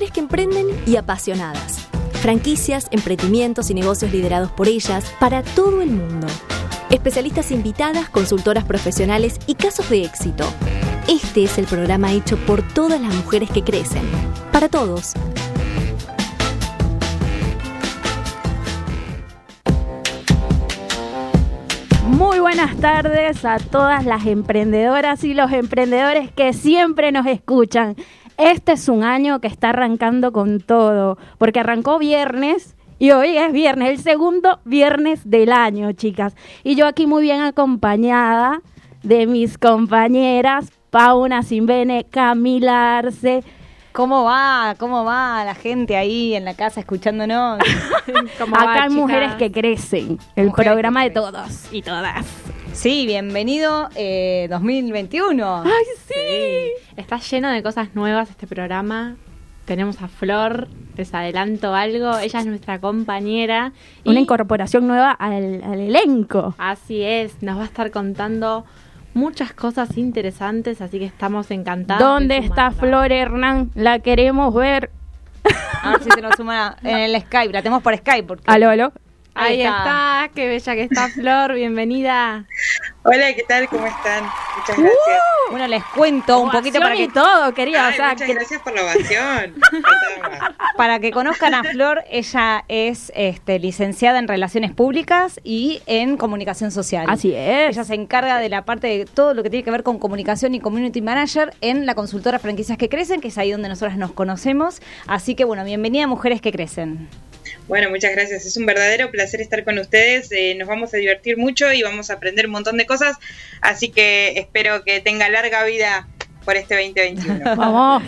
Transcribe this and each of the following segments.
mujeres que emprenden y apasionadas. Franquicias, emprendimientos y negocios liderados por ellas para todo el mundo. Especialistas invitadas, consultoras profesionales y casos de éxito. Este es el programa hecho por todas las mujeres que crecen. Para todos. Muy buenas tardes a todas las emprendedoras y los emprendedores que siempre nos escuchan. Este es un año que está arrancando con todo, porque arrancó viernes y hoy es viernes, el segundo viernes del año, chicas. Y yo aquí muy bien acompañada de mis compañeras Pauna Simbene, Camila Arce. ¿Cómo va? ¿Cómo va la gente ahí en la casa escuchándonos? Acá hay mujeres que crecen, el programa de todos y todas. Sí, bienvenido eh, 2021. ¡Ay, sí! Está lleno de cosas nuevas este programa. Tenemos a Flor, les adelanto algo. Ella es nuestra compañera. Una incorporación nueva al, al elenco. Así es, nos va a estar contando muchas cosas interesantes, así que estamos encantados. ¿Dónde de está. Flor Hernán? La queremos ver. A ver si se nos suma en el Skype. La tenemos por Skype. Porque... Aló, aló. Ahí, Ahí está. qué bella que está Flor, bienvenida. Hola, ¿qué tal? ¿Cómo están? Muchas gracias. Bueno, les cuento un poquito para que, todo, querida. Ay, o sea, muchas que- gracias por la ovación. Para que conozcan a Flor. Ella es este, licenciada en Relaciones Públicas y en Comunicación Social. Así es. Ella se encarga de la parte de todo lo que tiene que ver con comunicación y community manager en la consultora Franquicias que Crecen, que es ahí donde nosotras nos conocemos. Así que bueno, bienvenida a Mujeres que Crecen. Bueno, muchas gracias. Es un verdadero placer estar con ustedes. Eh, nos vamos a divertir mucho y vamos a aprender un montón de cosas. Así que espero que tenga larga vida por este 2021. Vamos.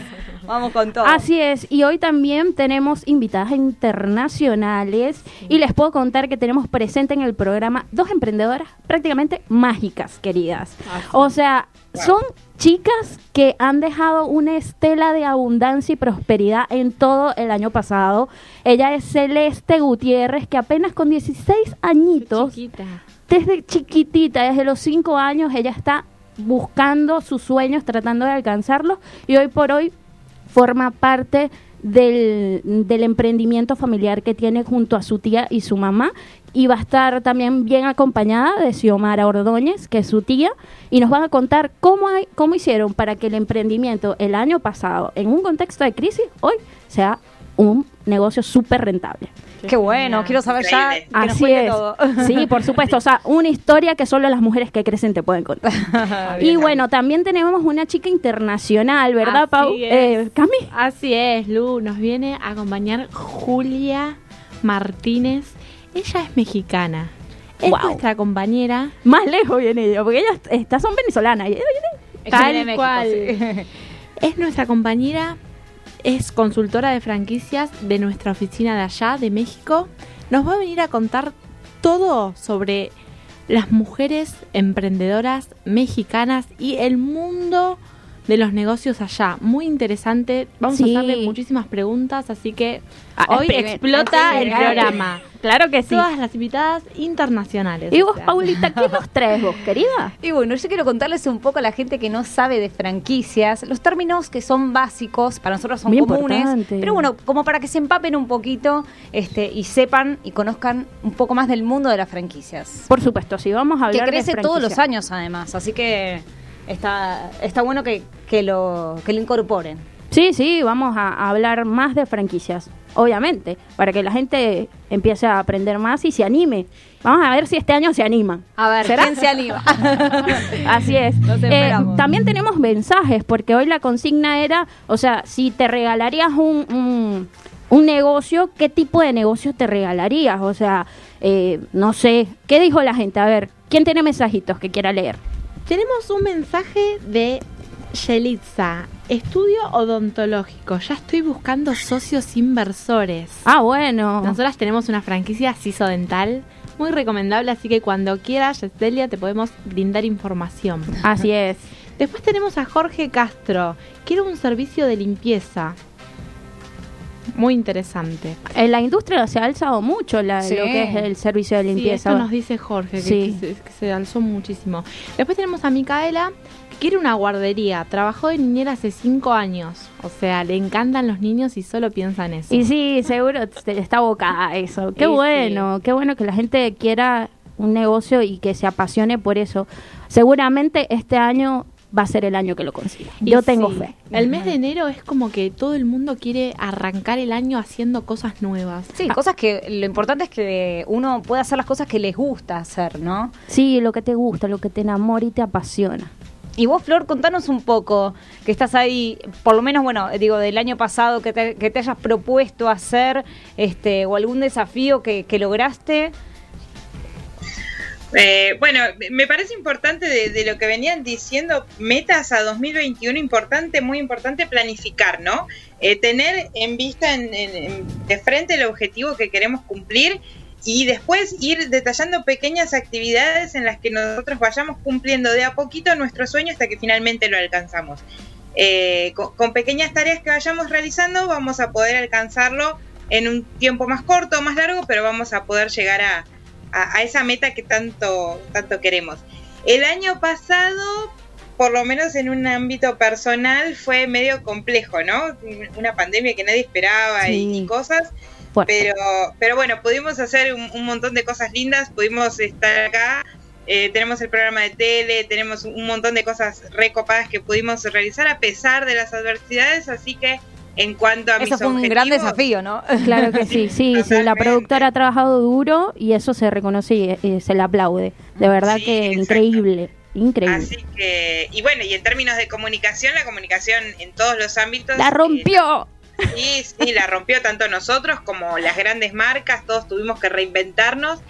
Vamos con todo. Así es, y hoy también tenemos invitadas internacionales y les puedo contar que tenemos presente en el programa dos emprendedoras prácticamente mágicas, queridas. O sea, son chicas que han dejado una estela de abundancia y prosperidad en todo el año pasado. Ella es Celeste Gutiérrez, que apenas con 16 añitos Chiquita. desde chiquitita, desde los cinco años, ella está buscando sus sueños, tratando de alcanzarlos y hoy por hoy forma parte del, del emprendimiento familiar que tiene junto a su tía y su mamá y va a estar también bien acompañada de Xiomara Ordóñez, que es su tía, y nos van a contar cómo, hay, cómo hicieron para que el emprendimiento el año pasado, en un contexto de crisis, hoy sea un negocio súper rentable. Qué bueno, quiero saber ya que Así es. todo. Sí, por supuesto. O sea, una historia que solo las mujeres que crecen te pueden contar. y bueno, también tenemos una chica internacional, ¿verdad, Así Pau? es. Eh, Cami. Así es, Lu, nos viene a acompañar Julia Martínez. Ella es mexicana. Es nuestra compañera. Más lejos viene ella, porque ellas estas son venezolanas. ella Ella Tal México, cual. sí. Es nuestra compañera, es consultora de franquicias de nuestra oficina de allá, de México. Nos va a venir a contar todo sobre las mujeres emprendedoras mexicanas y el mundo de los negocios allá. Muy interesante. Vamos Sí. a hacerle muchísimas preguntas, así que Ah, hoy explota el ah, programa. Claro que sí. Todas las invitadas internacionales. Y o vos, sea. Paulita, ¿qué nos traes vos, querida? Y bueno, yo quiero contarles un poco a la gente que no sabe de franquicias, los términos que son básicos, para nosotros son Muy comunes, importante. pero bueno, como para que se empapen un poquito este, y sepan y conozcan un poco más del mundo de las franquicias. Por supuesto, si vamos a Que hablar de crece todos los años además, así que está, está bueno que, que, lo, que lo incorporen. Sí, sí, vamos a, a hablar más de franquicias, obviamente, para que la gente empiece a aprender más y se anime. Vamos a ver si este año se animan. A ver, ¿Será? ¿quién se anima? Así es. Eh, también tenemos mensajes, porque hoy la consigna era, o sea, si te regalarías un, un, un negocio, ¿qué tipo de negocio te regalarías? O sea, eh, no sé, ¿qué dijo la gente? A ver, ¿quién tiene mensajitos que quiera leer? Tenemos un mensaje de Yelitza. Estudio odontológico. Ya estoy buscando socios inversores. Ah, bueno. Nosotras tenemos una franquicia Siso Dental muy recomendable, así que cuando quieras, Yestelia, te podemos brindar información. Así es. Después tenemos a Jorge Castro. Quiero un servicio de limpieza. Muy interesante. En la industria se ha alzado mucho la- Sí. lo que es el servicio de Sí, limpieza. esto nos dice Jorge, que, Sí. que se, que se alzó muchísimo. Después tenemos a Micaela, que quiere una guardería, trabajó de niñera hace cinco años. O sea, le encantan los niños y solo piensa en eso. Y sí, seguro está abocada a eso. Qué Y bueno, qué bueno que la gente quiera un negocio y que se apasione por eso. Seguramente este año va a ser el año que lo consiga. Y Yo tengo sí, fe. El mes de enero es como que todo el mundo quiere arrancar el año haciendo cosas nuevas. Sí, cosas que lo importante es que uno pueda hacer las cosas que les gusta hacer, ¿no? Sí, lo que te gusta, lo que te enamora y te apasiona. Y vos, Flor, contanos un poco, que estás ahí, por lo menos, bueno, digo, del año pasado, que te, que te hayas propuesto hacer, este, o algún desafío que, que lograste. Eh, bueno, me parece importante de, lo que venían diciendo, metas a 2021, importante, muy importante planificar, ¿no? Eh, tener en vista, en- de frente el objetivo que queremos cumplir y después ir detallando pequeñas actividades en las que nosotros vayamos cumpliendo de a poquito nuestro sueño hasta que finalmente lo alcanzamos. Eh, con, con pequeñas tareas que vayamos realizando vamos a poder alcanzarlo en un tiempo más corto o más largo, pero vamos a poder llegar a, a, a esa meta que tanto, tanto queremos. El año pasado, por lo menos en un ámbito personal, fue medio complejo, ¿no? Una pandemia que nadie esperaba y- Sí. y cosas. Fuerte. Pero, pero bueno, pudimos hacer un, un montón de cosas lindas, pudimos estar acá, eh, tenemos el programa de tele, tenemos un montón de cosas recopadas que pudimos realizar a pesar de las adversidades, así que en cuanto a mis Eso fue un gran desafío, ¿no? Claro que sí, sí, sí, la productora ha trabajado duro y eso se reconoce y, y se le aplaude. De verdad Sí, que exacto. increíble, increíble. Así que, y bueno, y en términos de comunicación, la comunicación en todos los ámbitos. ¡La eh, rompió! Sí, sí, la rompió tanto nosotros como las grandes marcas, todos tuvimos que reinventarnos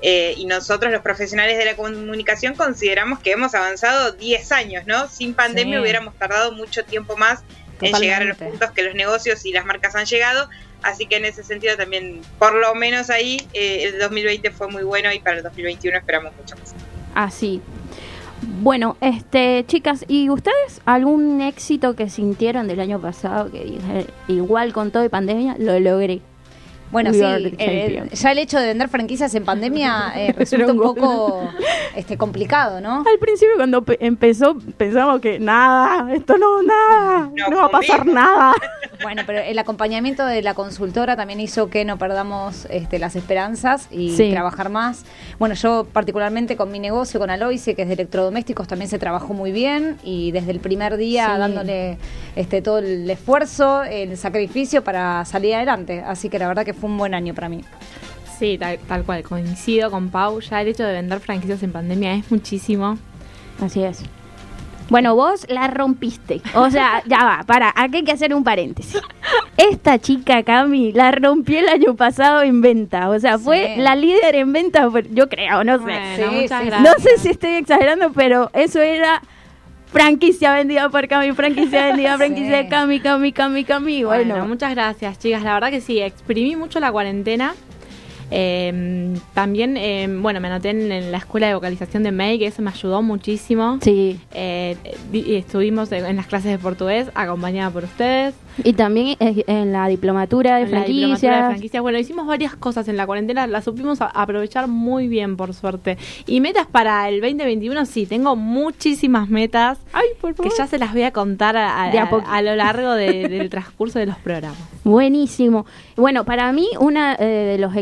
eh, y nosotros los profesionales de la comunicación consideramos que hemos avanzado 10 años, ¿no? Sin pandemia Sí. hubiéramos tardado mucho tiempo más en llegar a los puntos que los negocios y las marcas han llegado, así que en ese sentido también, por lo menos ahí, eh, el 2020 fue muy bueno y para el 2021 esperamos mucho más. Así. Bueno, este, chicas, ¿y ustedes algún éxito que sintieron del año pasado que dije, igual con todo y pandemia lo logré? Bueno, We sí, eh, ya el hecho de vender franquicias en pandemia eh, resulta un poco este, complicado, ¿no? Al principio cuando pe- empezó pensamos que nada, esto no, nada, No, no, va a pasar nada. Bueno, pero el acompañamiento de la consultora también hizo que no perdamos este, las esperanzas y Sí. trabajar más. Bueno, yo particularmente con mi negocio, con Aloise, que es de electrodomésticos, también se trabajó muy bien y desde el primer día Sí. dándole este, todo el esfuerzo, el sacrificio para salir adelante. Así que la verdad que fue un buen año para mí. Sí, tal, tal cual, coincido con Pau. Ya el hecho de vender franquicias en pandemia es muchísimo. Así es. Bueno, vos la rompiste. O sea, ya va, para, aquí hay que hacer un paréntesis. Esta chica, Cami, la rompió el año pasado en venta. O sea, fue Sí. la líder en venta, yo creo, no sé. Bueno, Sí, muchas sí. gracias. No sé si estoy exagerando, pero eso era franquicia vendida por Cami, franquicia vendida, Sí. franquicia de Cami, Cami, Cami, Cami. Bueno, Bueno, muchas gracias, chicas. La verdad que sí, exprimí mucho la cuarentena. Eh, también, eh, bueno, me anoté en, en la escuela de vocalización de May, que eso me ayudó muchísimo. sí. Eh, di- estuvimos en las clases de portugués, acompañada por ustedes. Y también eh, en la diplomatura de franquicias. Bueno, hicimos varias cosas en la cuarentena, las supimos aprovechar muy bien, por suerte. Y metas para el 2021, sí, tengo muchísimas metas Ay, por que ya se las voy a contar a, a- De a poquito. a lo largo de- del transcurso de los programas. Buenísimo. Bueno, para mí uno de los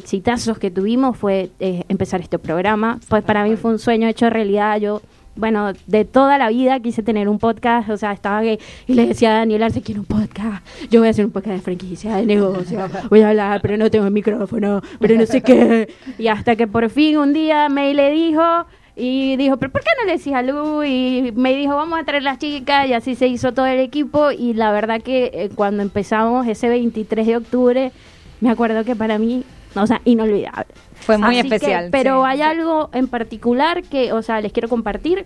que tuvimos fue eh, empezar este programa. Pues para mí fue un sueño hecho realidad. Yo, bueno, de toda la vida quise tener un podcast. O sea, estaba que y le decía a Daniel Arce, quiero un podcast. Yo voy a hacer un podcast de franquicia, de negocio. Voy a hablar, pero no tengo el micrófono, pero no sé qué. Y hasta que por fin un día May le dijo... Y dijo, pero ¿por qué no le decís a Lu? Y me dijo, vamos a traer las chicas. Y así se hizo todo el equipo. Y la verdad que eh, cuando empezamos ese 23 de octubre, me acuerdo que para mí, o sea, inolvidable. Fue muy Así que- especial. pero sí. hay algo en particular que, o sea, les quiero compartir.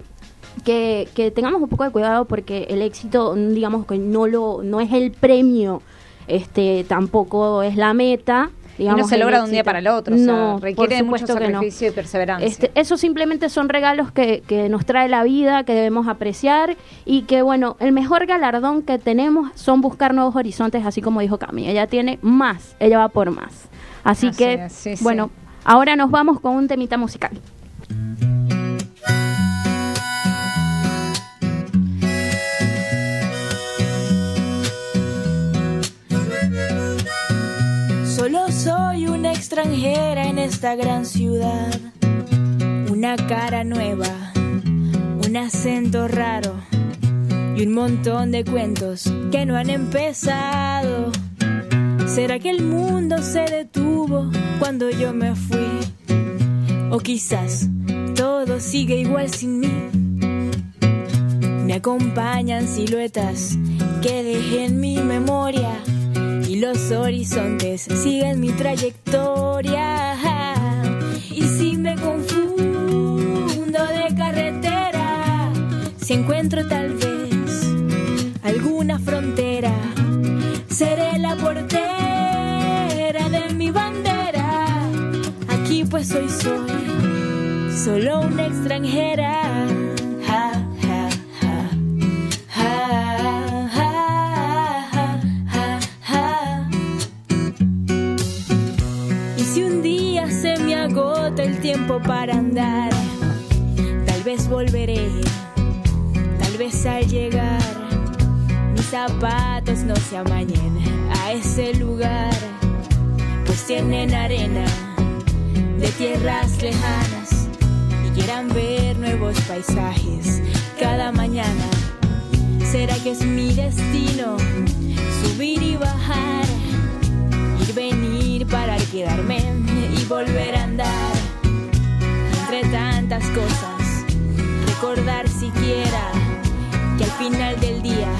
Que, que tengamos un poco de cuidado porque el éxito, digamos que no lo no es el premio, este tampoco es la meta. Y no digamos, se logra de un día para el otro. o sea, no, requiere mucho no. sacrificio y perseverancia. Este, eso simplemente son regalos que, que nos trae la vida, que debemos apreciar y que, bueno, el mejor galardón que tenemos son buscar nuevos horizontes, así como dijo Cami. Ella tiene más, ella va por más. Así, que, bueno, ahora nos vamos con un temita musical. Solo soy una extranjera en esta gran ciudad. Una cara nueva, un acento raro y un montón de cuentos que no han empezado. ¿Será que el mundo se detuvo cuando yo me fui? O quizás todo sigue igual sin mí. Me acompañan siluetas que dejé en mi memoria y los horizontes siguen mi trayectoria. Y si me confundo de carretera, si encuentro tal vez alguna frontera, seré la portera Soy solo una extranjera. Y si un día se me agota el tiempo para andar, tal vez volveré, tal vez al llegar mis zapatos no se amañen a ese lugar, pues tienen arena de tierras lejanas y quieran ver nuevos paisajes cada mañana. ¿Será que es mi destino subir y bajar? Ir, venir, parar, quedarme y volver a andar. Entre tantas cosas, recordar siquiera que al final del día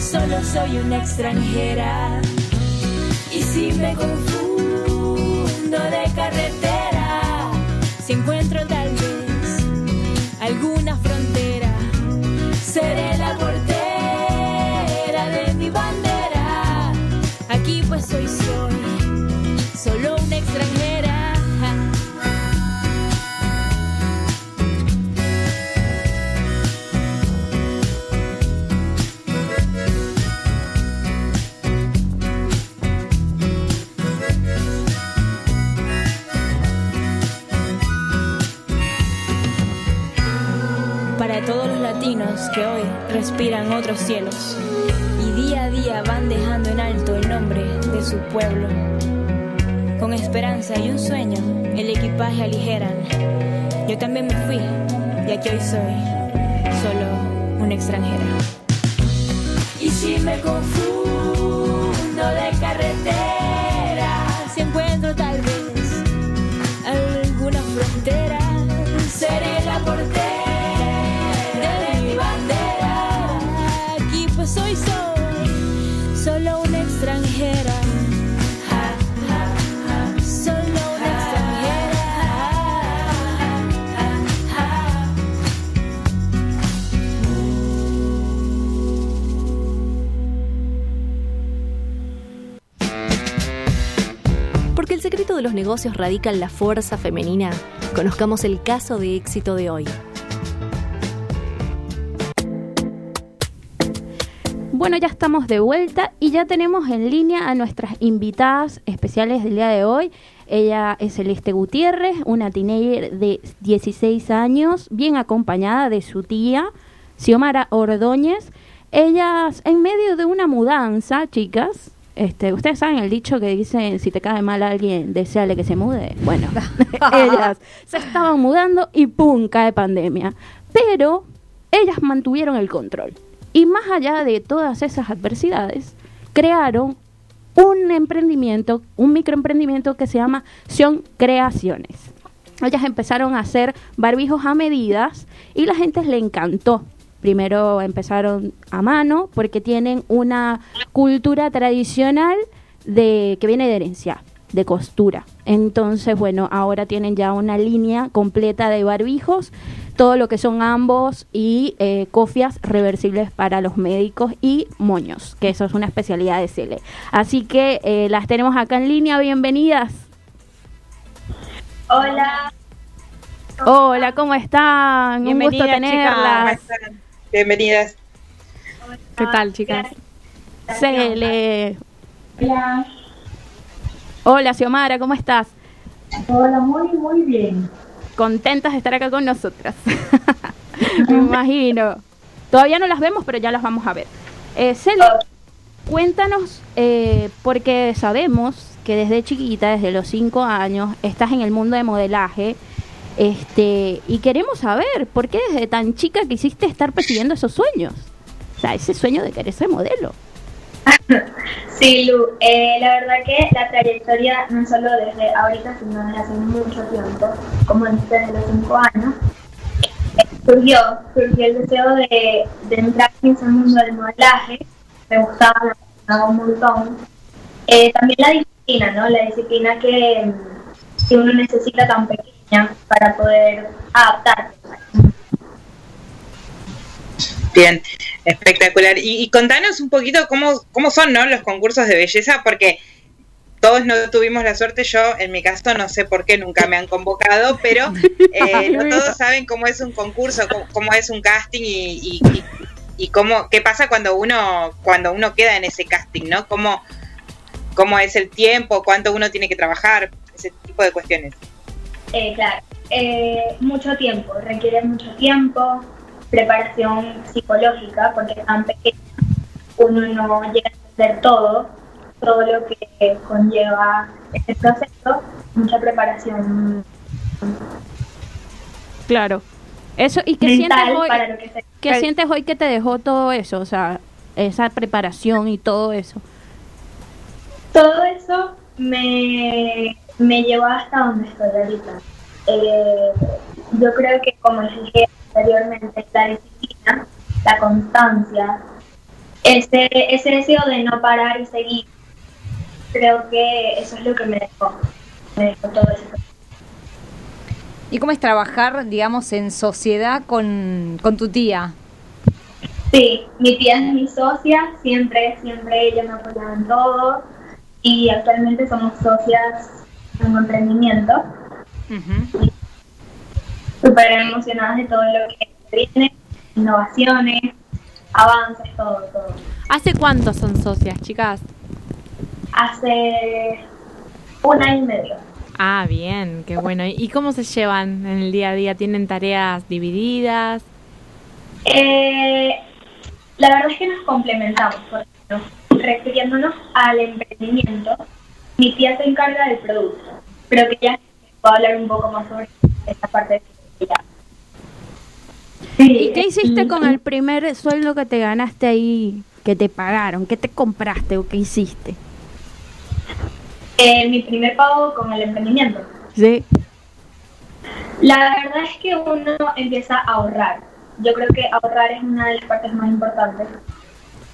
solo soy una extranjera. Y si me confundo de carretera, si encuentro tal vez alguna frontera, seré que hoy respiran otros cielos y día a día van dejando en alto el nombre de su pueblo. Con esperanza y un sueño, el equipaje aligeran. Yo también me fui y aquí hoy soy solo una extranjera. Y si me confundo Hoy soy solo una extranjera. Solo una extranjera. Porque el secreto de los negocios radica en la fuerza femenina. Conozcamos el caso de éxito de hoy. Bueno, ya estamos de vuelta y ya tenemos en línea a nuestras invitadas especiales del día de hoy. Ella es Celeste Gutiérrez, una teenager de 16 años, bien acompañada de su tía, Xiomara Ordóñez. Ellas, en medio de una mudanza, chicas, este, ustedes saben el dicho que dice, si te cae mal alguien, deseale que se mude. Bueno, ellas se estaban mudando y ¡pum! cae pandemia. Pero ellas mantuvieron el control. Y más allá de todas esas adversidades, crearon un emprendimiento, un microemprendimiento que se llama Sion Creaciones. Ellas empezaron a hacer barbijos a medidas y la gente le encantó. Primero empezaron a mano porque tienen una cultura tradicional de que viene de herencia, de costura. Entonces, bueno, ahora tienen ya una línea completa de barbijos, todo lo que son ambos y eh, cofias reversibles para los médicos y moños, que eso es una especialidad de Cele. Así que eh, las tenemos acá en línea, bienvenidas. Hola. Hola, ¿cómo están? Un gusto Bienvenidas, tenerlas. Bienvenidas. ¿Qué tal, chicas? Cele. Hola. Hola, Xiomara, ¿cómo estás? Hola, muy, muy bien. Contentas de estar acá con nosotras. Me imagino. Todavía no las vemos, pero ya las vamos a ver. Eh, Cele, cuéntanos, eh, porque sabemos que desde chiquita, desde los cinco años, estás en el mundo de modelaje. Este, y queremos saber por qué desde tan chica quisiste estar persiguiendo esos sueños. O sea, ese sueño de querer ser modelo. Sí, Lu, eh, la verdad que la trayectoria no solo desde ahorita, sino desde hace mucho tiempo, como desde los cinco años, surgió, surgió el deseo de, entrar en ese mundo del modelaje, me gustaba, me gustaba un montón. Eh, también la disciplina, ¿no? La disciplina que, que uno necesita tan pequeña para poder adaptarse. Bien, espectacular. Y, y contanos un poquito cómo, cómo son ¿no? los concursos de belleza, porque todos no tuvimos la suerte, yo en mi caso no sé por qué nunca me han convocado, pero eh, no todos saben cómo es un concurso, cómo, cómo es un casting y, y, y- y cómo, qué pasa cuando uno, cuando uno queda en ese casting, ¿no? Cómo, cómo es el tiempo, cuánto uno tiene que trabajar, ese tipo de cuestiones. Eh, claro, eh, mucho tiempo, requiere mucho tiempo, preparación psicológica, porque tan pequeño uno no llega a entender todo, todo lo que conlleva este proceso, mucha preparación Claro. Eso, ¿y qué sientes hoy? que se ¿Qué sientes hoy que te dejó todo eso? O sea, esa preparación y todo eso. Todo eso me, me llevó hasta donde estoy ahorita. Eh, yo creo que, como les dije anteriormente, la disciplina, la constancia, ese, ese deseo de no parar y seguir, creo que eso es lo que me dejó, me dejó todo eso. ¿Y cómo es trabajar, digamos, en sociedad con, con tu tía? Sí, mi tía es mi socia, siempre, siempre ella me apoyaba en todo y actualmente somos socias en un emprendimiento. Súper emocionadas de todo lo que viene, innovaciones, avances, todo, todo. ¿Hace cuánto son socias, chicas? Hace un año y medio. Ah, bien, qué bueno. ¿Y cómo se llevan en el día a día? ¿Tienen tareas divididas? Eh, la verdad es que nos complementamos, por ejemplo, refiriéndonos al emprendimiento, mi tía se encarga del producto, pero que ya puedo hablar un poco más sobre esta parte de ¿Y qué hiciste con el primer sueldo que te ganaste ahí, que te pagaron? ¿Qué te compraste o qué hiciste? Eh, mi primer pago con el emprendimiento. Sí. La verdad es que uno empieza a ahorrar. Yo creo que ahorrar es una de las partes más importantes.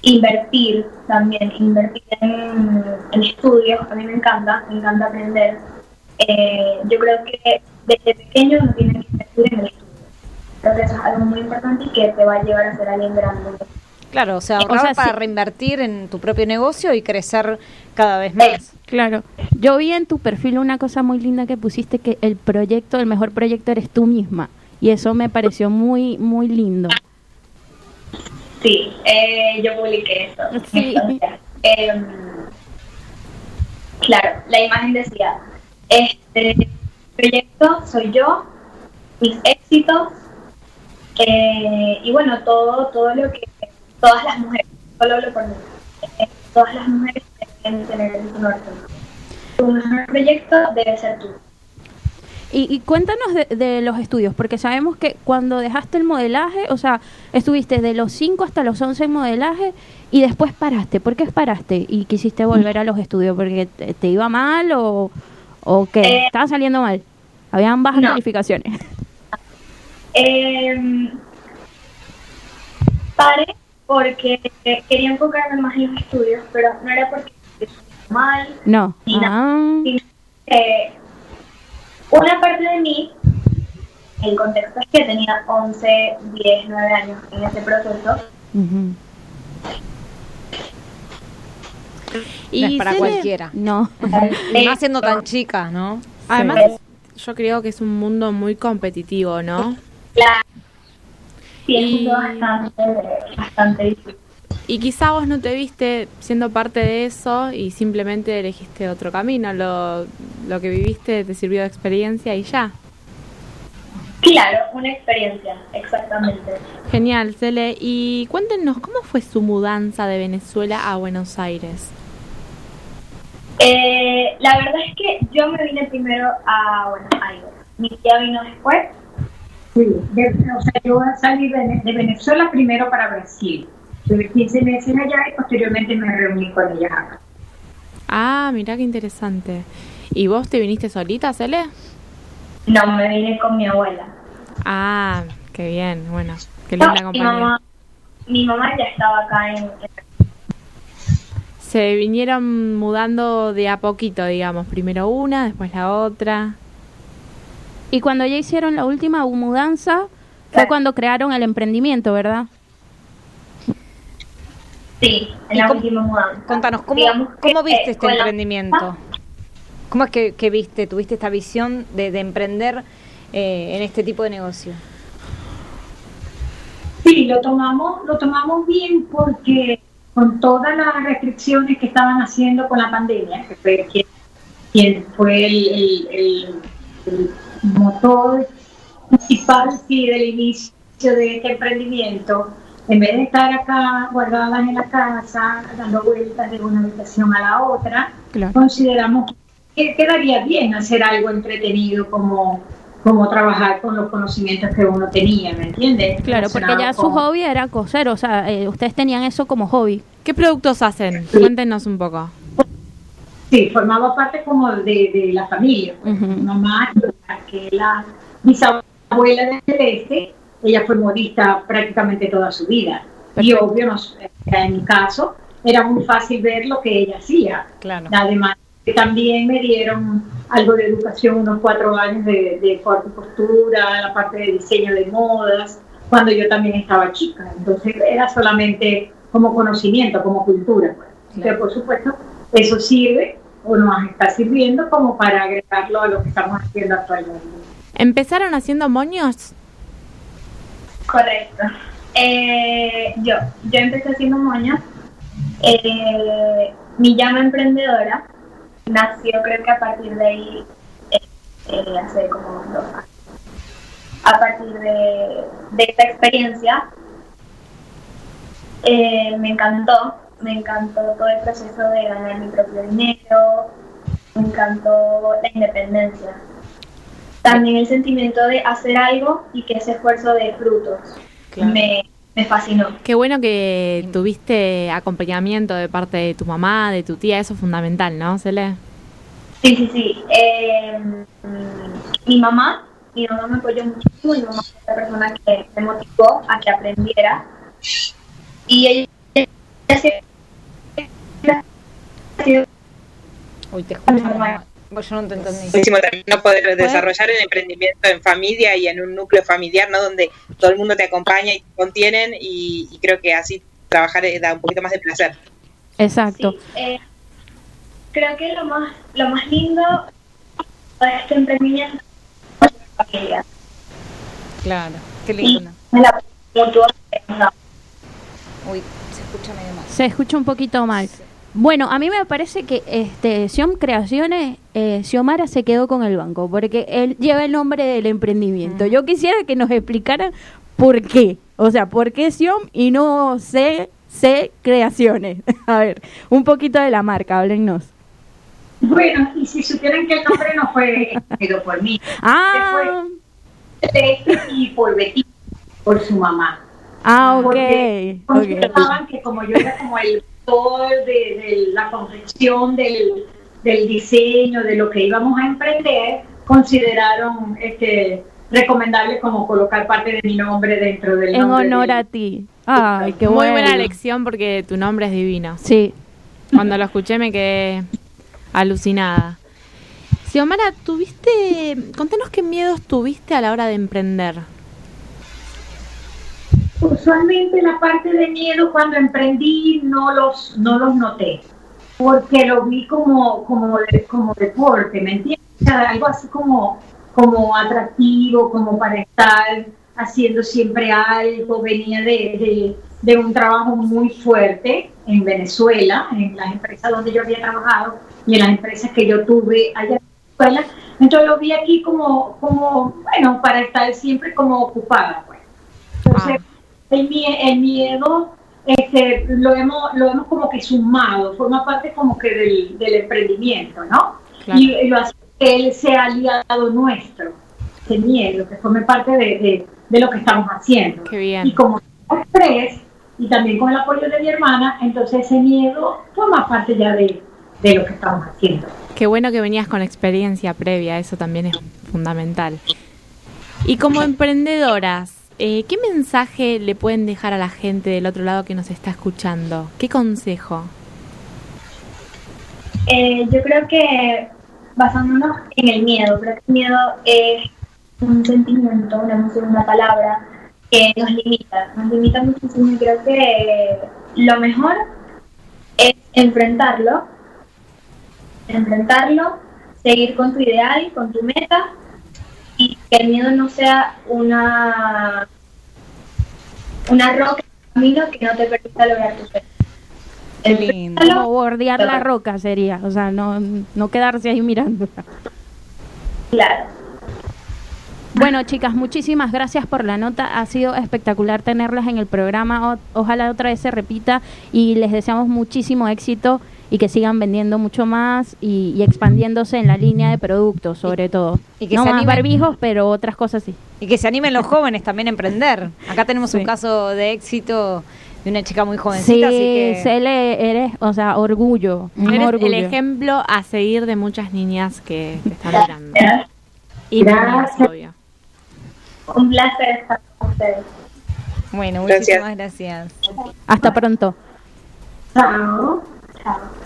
Invertir también, invertir en, en estudios, a mí me encanta, me encanta aprender. Eh, yo creo que desde pequeño uno tiene en el estudio. Creo que eso es algo muy importante y que te va a llevar a ser alguien grande. Claro, o sea, O ahorrar sea, para sí. reinvertir en tu propio negocio y crecer cada vez más. Claro. Yo vi en tu perfil una cosa muy linda que pusiste que el proyecto, el mejor proyecto eres tú misma. Y eso me pareció muy, muy lindo. Sí, eh, yo publiqué eso. Sí. Entonces, em, claro, la imagen decía, este proyecto soy yo, mis éxitos, eh, y bueno, todo, todo lo que, todas las mujeres, solo hablo por mí, eh, todas las mujeres deben tener en su norte. Tu mejor proyecto debe ser tú. Y, y cuéntanos de, de los estudios, porque sabemos que cuando dejaste el modelaje, o sea, estuviste de los 5 hasta los 11 en modelaje y después paraste. ¿Por qué paraste y quisiste volver a los estudios? ¿Porque te, te iba mal o, o qué? Eh, ¿Estaba saliendo mal? Habían bajas no. calificaciones. Eh, paré porque quería enfocarme más en los estudios, pero no era porque estuviera mal. No. ni Ah, sino que una parte de mí, el contexto es que tenía 11, 10, 9 años en ese proceso. No es para cualquiera. No. Más siendo tan chica, ¿no? Además, Sí. yo creo que es un mundo muy competitivo, ¿no? Claro. Sí, es un Y- mundo bastante, bastante difícil. Y quizá vos no te viste siendo parte de eso y simplemente elegiste otro camino. Lo, lo que viviste te sirvió de experiencia y ya. Claro, una experiencia, exactamente. Genial, Cele. Y cuéntenos, ¿cómo fue su mudanza de Venezuela a Buenos Aires? Eh, la verdad es que yo me vine primero a Buenos Aires. Mi tía vino después. Sí, de- o sea, yo salí de, de Venezuela primero para Brasil. Tuve 15 meses allá y posteriormente me reuní con ella acá. Ah, mirá qué interesante. ¿Y vos te viniste solita, Cele? No, me vine con mi abuela. Ah, qué bien, bueno, qué No, linda mi, compañía. mamá, mi mamá ya estaba acá en- Se vinieron mudando de a poquito, digamos, primero una, después la otra. Y cuando ya hicieron la última mudanza, fue cuando crearon el emprendimiento, ¿verdad? Sí, en ¿Y la cómo- última mudanza. Contanos, ¿cómo, Digamos que, cómo viste eh, este con la- emprendimiento? ¿Cómo es que, que viste, tuviste esta visión de, de emprender eh, en este tipo de negocio? Sí, lo tomamos, lo tomamos bien porque con todas las restricciones que estaban haciendo con la pandemia, que fue quien, quien fue el, el- el- el motor principal sí, del inicio de este emprendimiento, en vez de estar acá guardadas en la casa, dando vueltas de una habitación a la otra, Claro. consideramos que quedaría bien hacer algo entretenido como, como trabajar con los conocimientos que uno tenía, ¿me entiendes? Claro, porque ya su hobby era coser, o sea, eh, ustedes tenían eso como hobby. ¿Qué productos hacen? Sí. Cuéntenos un poco. Sí, formaba parte como de, de la familia. pues. Ujú. Mi mamá, que la bisabuela de Celeste, ella fue modista prácticamente toda su vida. Y Perfecto. obvio, nos- en mi caso, era muy fácil ver lo que ella hacía. Claro. Además, también me dieron algo de educación, unos cuatro años de, de corte y costura, la parte de diseño de modas, cuando yo también estaba chica. Entonces era solamente como conocimiento, como cultura. pues. Claro. Que por supuesto eso sirve o nos está sirviendo como para agregarlo a lo que estamos haciendo actualmente. ¿Empezaron haciendo moños? Correcto. Eh, yo, yo empecé haciendo moños. Eh, mi llama emprendedora nació creo que a partir de ahí, eh, eh, hace como dos años. A partir de, de esta experiencia, me encantó, me encantó todo el proceso de ganar mi propio dinero, me encantó la independencia. También el sentimiento de hacer algo y que ese esfuerzo dé frutos. Claro. Me, me fascinó. Qué bueno que tuviste acompañamiento de parte de tu mamá, de tu tía, eso es fundamental, ¿no, Cele? Sí, sí, sí. Eh, mm, mi mamá, mi mamá me apoyó muchísimo, mi mamá fue la persona que me motivó a que aprendiera. Y ella, ella siempre ha sido Uy, te escucho. mal. Yo no te entendí. Buenísimo también no poder desarrollar el emprendimiento en familia y en un núcleo familiar, ¿no? Donde todo el mundo te acompaña y te contienen y, y creo que así trabajar da un poquito más de placer. Exacto. Sí, eh, creo que lo más, lo más lindo de este emprendimiento es la familia. Claro, qué Y lindo. la mutua da. Uy, escucha medio mal. Se escucha un poquito mal. Bueno, a mí me parece que este Xiom Creaciones, eh, Xiomara se quedó con el banco, porque él lleva el nombre del emprendimiento. Yo quisiera que nos explicaran por qué. O sea, ¿por qué Xiom y no C, C Creaciones? A ver, un poquito de la marca, háblennos. Bueno, y si supieran que el nombre no fue escogido por mí, Ah, Celeste y por Betty, por su mamá. Ah, ok. Porque consideraban que como yo era como el autor de, de la confección del, del diseño, de lo que íbamos a emprender, consideraron este recomendable como colocar parte de mi nombre dentro del En nombre honor a ti. Ay, qué Muy bueno. buena elección porque tu nombre es divino. Sí. Cuando lo escuché me quedé alucinada. Xiomara, tuviste, contanos qué miedos tuviste a la hora de emprender. Usualmente la parte de miedo cuando emprendí no los, no los noté, porque lo vi como, como, como deporte, ¿me entiendes? Algo así como, como atractivo, como para estar haciendo siempre algo, venía de, de, de un trabajo muy fuerte en Venezuela, en las empresas donde yo había trabajado y en las empresas que yo tuve allá en Venezuela, entonces lo vi aquí como, como bueno, para estar siempre como ocupada, pues. Entonces, el, mie- el miedo este, lo hemos, lo hemos como que sumado, forma parte como que del, del emprendimiento, ¿no? Claro. Y, y lo hace que él sea aliado nuestro, ese miedo, que forme parte de, de- de lo que estamos haciendo. Qué bien. Y como somos tres, y también con el apoyo de mi hermana, entonces ese miedo forma parte ya de, de lo que estamos haciendo. Qué bueno que venías con experiencia previa, eso también es fundamental. Y como emprendedoras, eh, ¿qué mensaje le pueden dejar a la gente del otro lado que nos está escuchando? ¿Qué consejo? Eh, yo creo que basándonos en el miedo, creo que el miedo es un sentimiento, una emoción, una palabra que nos limita, nos limita muchísimo y creo que lo mejor es enfrentarlo, enfrentarlo, seguir con tu ideal, con tu meta que el miedo no sea una una roca en el camino que no te permita lograr tus sueños. Qué lindo. Como bordear la roca sería, o sea, no, no quedarse ahí mirando. Claro. Bueno, chicas, muchísimas gracias por la nota. Ha sido espectacular tenerlas en el programa. O- ojalá otra vez se repita y les deseamos muchísimo éxito y que sigan vendiendo mucho más y, y expandiéndose en la línea de productos, sobre todo. y que no se más animen- barbijos, pero otras cosas sí. Y que se animen los jóvenes también a emprender. Acá tenemos un Sí. caso de éxito de una chica muy Sí, jovencita, así que... Cele, eres, o sea, orgullo. un Eres orgullo. el ejemplo a seguir de muchas niñas que están mirando. Gracias. Y niñas, obvio. Un placer estar con ustedes. Bueno, Gracias. muchísimas gracias. Hasta pronto. Chao. Chao.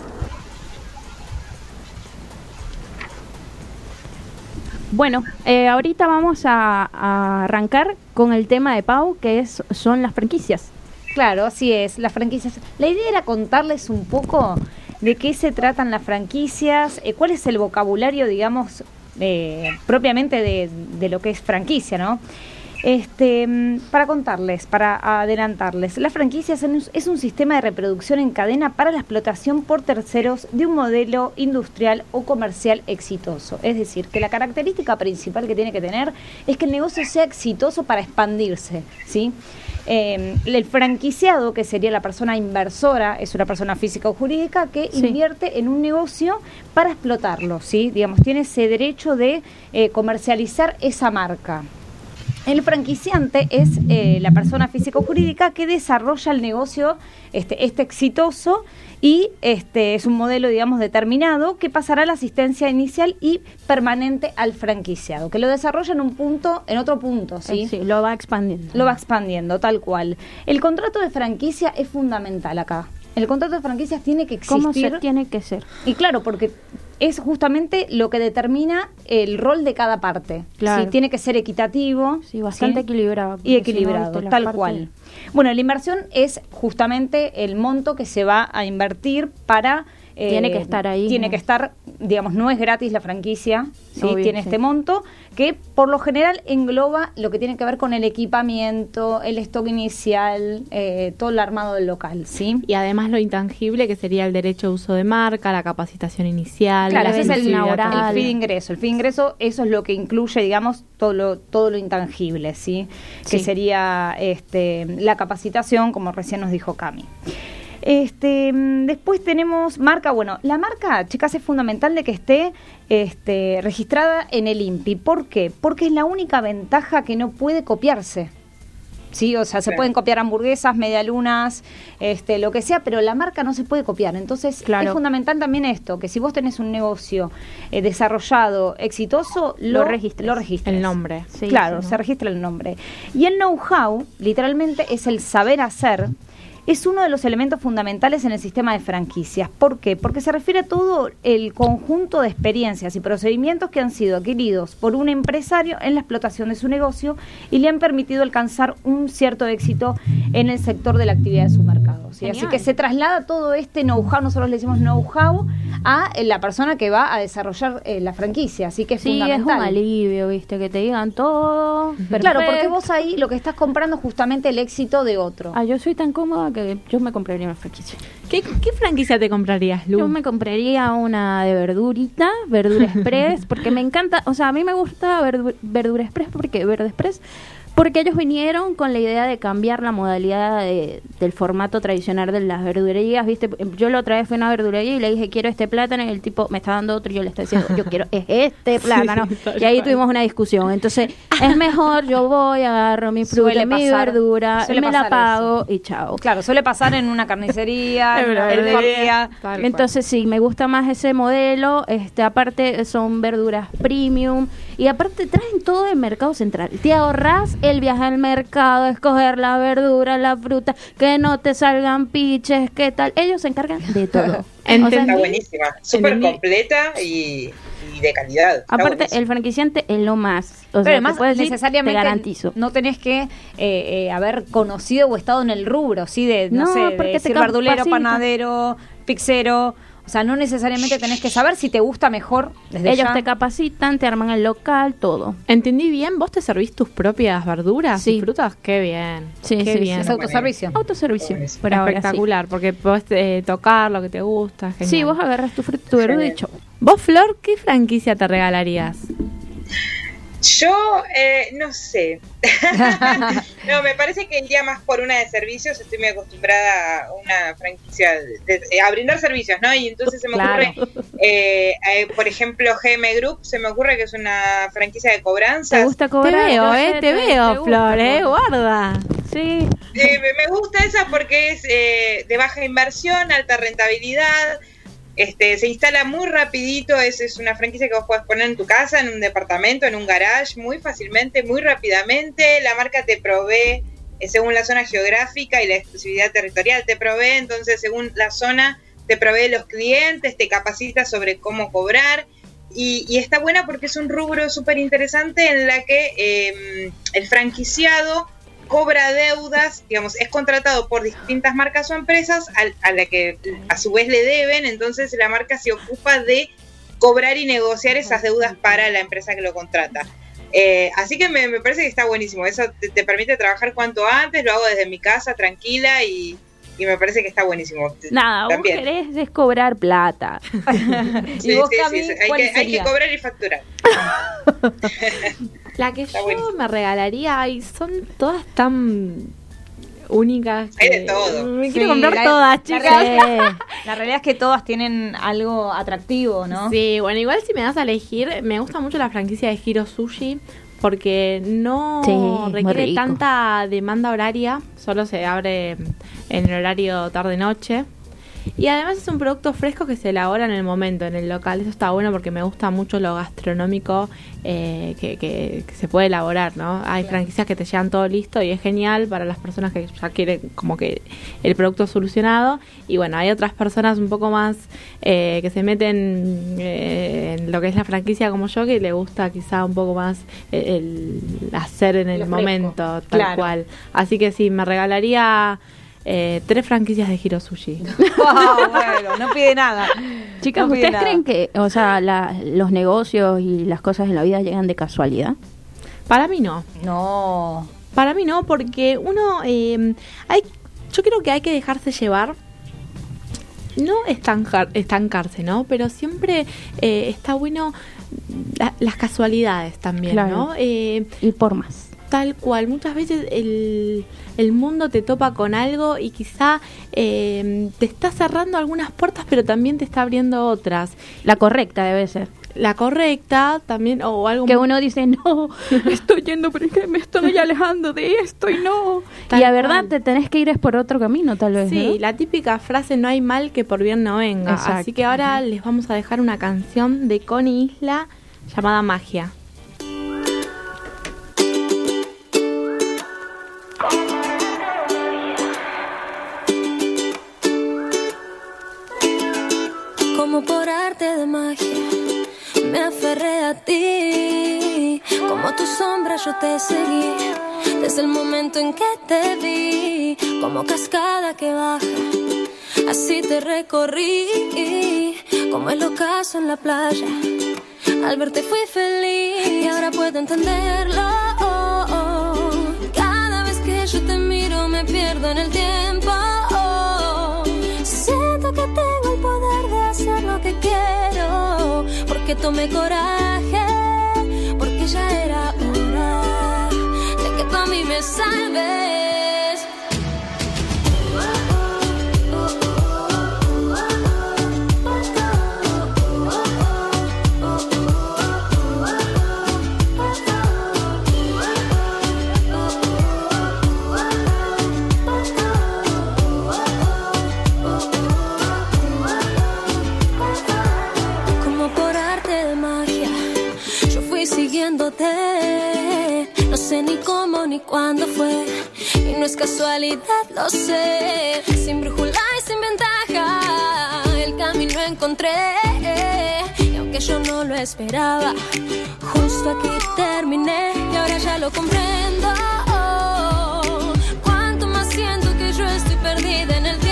Bueno, eh, ahorita vamos a, arrancar con el tema de Pau, que es, son las franquicias. Claro, así es, las franquicias. La idea era contarles un poco de qué se tratan las franquicias, eh, cuál es el vocabulario, digamos, eh, propiamente de, de lo que es franquicia, ¿no? Este, mm, para contarles, para adelantarles, las franquicias es un- es un sistema de reproducción en cadena para la explotación por terceros de un modelo industrial o comercial exitoso. Es decir, que la característica principal que tiene que tener es que el negocio sea exitoso para expandirse, ¿sí? Eh, el franquiciado, que sería la persona inversora, es una persona física o jurídica que Sí. invierte en un negocio para explotarlo, ¿sí? Digamos, tiene ese derecho de eh, comercializar esa marca. El franquiciante es eh, la persona físico jurídica que desarrolla el negocio este, este exitoso y este es un modelo, digamos, determinado que pasará la asistencia inicial y permanente al franquiciado, que lo desarrolla en un punto, en otro punto, ¿sí? Sí, lo va expandiendo. Lo va expandiendo, tal cual. El contrato de franquicia es fundamental acá. El contrato de franquicias tiene que existir. ¿Cómo se tiene que ser? Y claro, porque es justamente lo que determina el rol de cada parte. Claro. Sí, tiene que ser equitativo. Sí, bastante ¿sí? equilibrado. Y si no, equilibrado, tal cual. Bueno, la inversión es justamente el monto que se va a invertir para... eh, Tiene que estar ahí, Tiene ¿no? que estar, digamos, no es gratis la franquicia, ¿sí? Obvio, tiene sí. este monto que por lo general engloba lo que tiene que ver con el equipamiento, el stock inicial, eh, todo el armado del local, ¿sí? Y además lo intangible que sería el derecho a uso de marca, la capacitación inicial, Claro, la ese es el, el fee de ingreso. El fee de ingreso, eso es lo que incluye, digamos, todo lo, todo lo intangible, ¿sí? Que Sí. sería este, la capacitación, como recién nos dijo Cami. Este, mm, después tenemos marca, bueno, la marca, chicas, es fundamental de que esté este, registrada en el INPI. ¿Por qué? Porque es la única ventaja que no puede copiarse. Sí, o sea, se pueden copiar hamburguesas, medialunas, este, lo que sea, pero la marca no se puede copiar. Entonces, Claro. es fundamental también esto, que si vos tenés un negocio eh, desarrollado, exitoso, lo, Lo registres. Lo registres. El nombre. Sí, claro, sí, se registra el nombre. Y el know-how, literalmente, es el saber hacer. Es uno de los elementos fundamentales en el sistema de franquicias. ¿Por qué? Porque se refiere a todo el conjunto de experiencias y procedimientos que han sido adquiridos por un empresario en la explotación de su negocio y le han permitido alcanzar un cierto éxito en el sector de la actividad de su mercado. ¿sí? Así que se traslada todo este know-how, nosotros le decimos know-how, a eh, la persona que va a desarrollar eh, la franquicia. Así que es Sí, es fundamental. un alivio, viste, que te digan todo. Claro, porque vos ahí lo que estás comprando es justamente el éxito de otro. Ah, yo soy tan cómoda que yo me compraría una franquicia. ¿Qué, qué franquicia te comprarías, Lu? Yo me compraría una de verdurita, verdura express, porque me encanta, o sea, a mí me gusta verdu- verdura express porque verde express, Porque ellos vinieron con la idea de cambiar la modalidad de- del formato tradicional de las verdulerías, ¿viste? Yo la otra vez fui a una verdulería y le dije, quiero este plátano, y el tipo me está dando otro, y yo le estoy diciendo, yo quiero es este plátano. y ahí tuvimos una discusión. Entonces, es mejor, yo voy, agarro mi fruta, Suele mi pasar, verdura, suele me la pago y chao. Claro, suele pasar en una carnicería, en una cual. Entonces sí, me gusta más ese modelo. Este, aparte son verduras premium y aparte traen todo el mercado central. Te ahorras el viaje al mercado, escoger la verdura, la fruta, que no te salgan piches, qué tal. Ellos se encargan de todo. Entendí. Está buenísima, súper completa y, y de calidad. Está aparte el franquiciante es lo más. O Pero sea, además, te decir, necesariamente te garantizo. no tenés que eh, eh, haber conocido o estado en el rubro, ¿sí? De, no, No, sé, de porque te ser verdulero, panadero, pixero. O sea, no necesariamente tenés que saber si te gusta mejor desde Ellos ya. te capacitan, te arman el local, todo. ¿Entendí bien? ¿Vos te servís tus propias verduras Sí. y frutas? Qué bien. Sí, Qué sí, bien. Es autoservicio. Autoservicio, por ahora sí. Espectacular, porque podés eh, tocar lo que te gusta. Genial. Sí, vos agarras tu fruta, tu verdura y chau. ¿Vos, Flor, qué franquicia te regalarías? Yo eh, no sé. no, me parece que iría más por una de servicios. Estoy muy acostumbrada a una franquicia de- de- a brindar servicios, ¿no? Y entonces se me Claro. ocurre, eh, eh, por ejemplo, GM Group, se me ocurre que es una franquicia de cobranzas. ¿Te gusta Te cobrar? veo, Yo eh, te veo, Flor, eh, guarda. Sí. Eh, me- me gusta esa porque es eh, de baja inversión, alta rentabilidad. Este, se instala muy rapidito, es, es una franquicia que vos podés poner en tu casa, en un departamento, en un garage, muy fácilmente, muy rápidamente. La marca te provee, eh, según la zona geográfica y la exclusividad territorial, te provee, entonces según la zona, te provee los clientes, te capacita sobre cómo cobrar. Y, y está buena porque es un rubro súper interesante en la que eh, el franquiciado cobra deudas, digamos, es contratado por distintas marcas o empresas al- a, la que a su vez le deben, entonces la marca se ocupa de cobrar y negociar esas deudas para la empresa que lo contrata. Eh, así que me, me parece que está buenísimo, eso te, te permite trabajar cuanto antes, lo hago desde mi casa tranquila y, y me parece que está buenísimo. Nada, vos También. querés es cobrar plata. Sí, ¿Y vos, sí, sí, hay, que, hay que cobrar y facturar. La que Está yo buenísimo. me regalaría, y son todas tan únicas. Hay de todo. Me quiero comprar la- todas, la chicas. realidad- La realidad es que todas tienen algo atractivo, ¿no? Sí, bueno, igual si me das a elegir, me gusta mucho la franquicia de Hiro Sushi porque no Sí, requiere tanta demanda horaria, solo se abre en el horario tarde-noche. Y además es un producto fresco que se elabora en el momento, en el local. Eso está bueno porque me gusta mucho lo gastronómico eh, que, que- que se puede elaborar, ¿no? Hay franquicias que te llevan todo listo y es genial para las personas que ya quieren como que el producto solucionado. Y bueno, hay otras personas un poco más eh, que se meten eh, en lo que es la franquicia como yo, que le gusta quizá un poco más el, el hacer en el momento, tal claro. cual. Así que sí, me regalaría eh, tres franquicias de Hiro Sushi. Oh, bueno, no pide nada. Chicas, No ¿ustedes nada. creen que, o sea, la- los negocios y las cosas en la vida llegan de casualidad? Para mí no. No. Para mí no, porque uno, eh, hay, yo creo que hay que dejarse llevar. No estancar, estancarse, ¿no? Pero siempre eh, está bueno la- las casualidades también, Claro. ¿no? Eh, Y por más. Tal cual, muchas veces el, el mundo te topa con algo y quizá eh, te está cerrando algunas puertas, pero también te está abriendo otras. La correcta debe ser. La correcta también, o algo Que uno dice, no, estoy yendo, pero es que me estoy alejando de esto y no. Tal y a verdad te tenés que ir es por otro camino, tal vez. Sí, ¿no? la típica frase no hay mal que por bien no venga. Exacto. Así que ahora les vamos a dejar una canción de Connie Isla llamada Magia. Arte de magia, me aferré a ti. Como tu sombra yo te seguí. Desde el momento en que te vi, como cascada que baja, así te recorrí. Como el ocaso en la playa, al verte fui feliz. Y ahora puedo entenderlo. Cada vez que yo te miro, me pierdo en el tiempo. Siento que tengo lo que quiero, porque tomé coraje, porque ya era hora de que tu mí me salves. Ni cuándo fue. Y no es casualidad, lo sé. Sin brújula y sin ventaja, el camino encontré. Y aunque yo no lo esperaba, justo aquí terminé. Y ahora ya lo comprendo. Cuánto más siento que yo estoy perdida en el tiempo.